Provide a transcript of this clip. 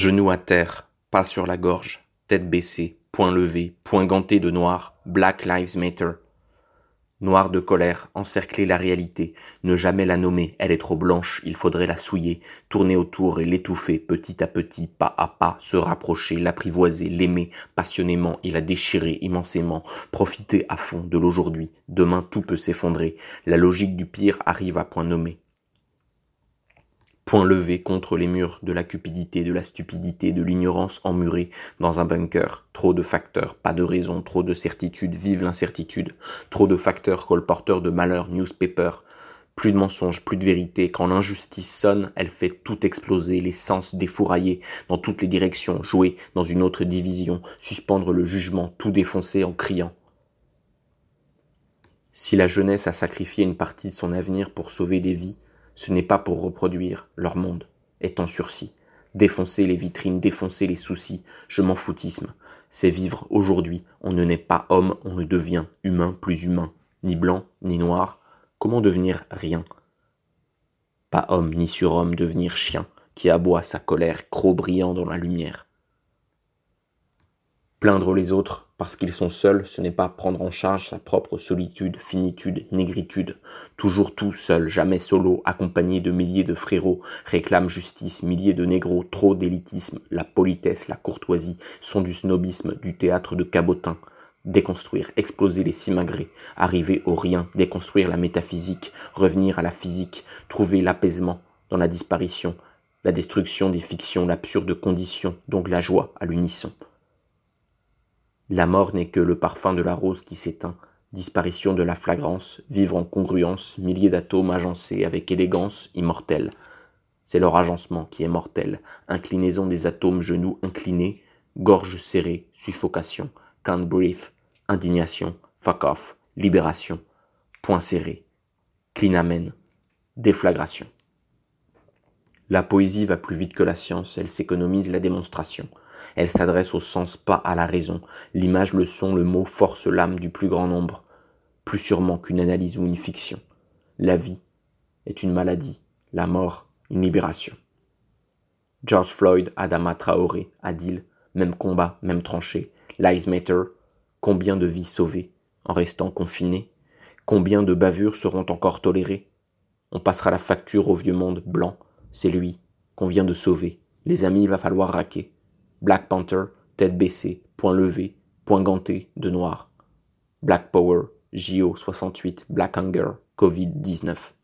Genoux à terre, pas sur la gorge, tête baissée, poing levé, poing ganté de noir, Black Lives Matter. Noir de colère, encercler la réalité, ne jamais la nommer, elle est trop blanche, il faudrait la souiller, tourner autour et l'étouffer, petit à petit, pas à pas, se rapprocher, l'apprivoiser, l'aimer passionnément et la déchirer immensément, profiter à fond de l'aujourd'hui, demain tout peut s'effondrer, la logique du pire arrive à point nommé point levé contre les murs de la cupidité, de la stupidité, de l'ignorance emmurée dans un bunker. Trop de facteurs, pas de raison, trop de certitude, vive l'incertitude. Trop de facteurs colporteurs de malheur, newspaper. Plus de mensonges, plus de vérité. Quand l'injustice sonne, elle fait tout exploser, les sens défouraillés dans toutes les directions, jouer dans une autre division, suspendre le jugement, tout défoncer en criant. Si la jeunesse a sacrifié une partie de son avenir pour sauver des vies, ce n'est pas pour reproduire leur monde, en sursis. Défoncer les vitrines, défoncer les soucis, je m'en foutisme. C'est vivre aujourd'hui. On ne naît pas homme, on ne devient humain plus humain. Ni blanc, ni noir. Comment devenir rien? Pas homme ni surhomme, devenir chien, qui aboie sa colère, croc brillant dans la lumière. Plaindre les autres parce qu'ils sont seuls, ce n'est pas prendre en charge sa propre solitude, finitude, négritude. Toujours tout seul, jamais solo, accompagné de milliers de frérots, réclame justice, milliers de négros, trop d'élitisme, la politesse, la courtoisie sont du snobisme, du théâtre de cabotin. Déconstruire, exploser les simagrées, arriver au rien, déconstruire la métaphysique, revenir à la physique, trouver l'apaisement dans la disparition, la destruction des fictions, l'absurde condition, donc la joie à l'unisson. La mort n'est que le parfum de la rose qui s'éteint, disparition de la flagrance, vivre en congruence, milliers d'atomes agencés avec élégance immortelle. C'est leur agencement qui est mortel, inclinaison des atomes genoux inclinés, gorge serrée, suffocation, can't breathe, indignation, fuck off, libération, point serré, clinamen, déflagration. La poésie va plus vite que la science, elle s'économise la démonstration. Elle s'adresse au sens, pas à la raison. L'image, le son, le mot force l'âme du plus grand nombre, plus sûrement qu'une analyse ou une fiction. La vie est une maladie, la mort une libération. George Floyd, Adama Traoré, Adil, même combat, même tranchée. Lives Matter, combien de vies sauvées en restant confinés Combien de bavures seront encore tolérées? On passera la facture au vieux monde blanc, c'est lui qu'on vient de sauver. Les amis, il va falloir raquer. Black Panther, tête baissée, point levé, point ganté, de noir. Black Power, JO 68, Black Hunger, Covid 19.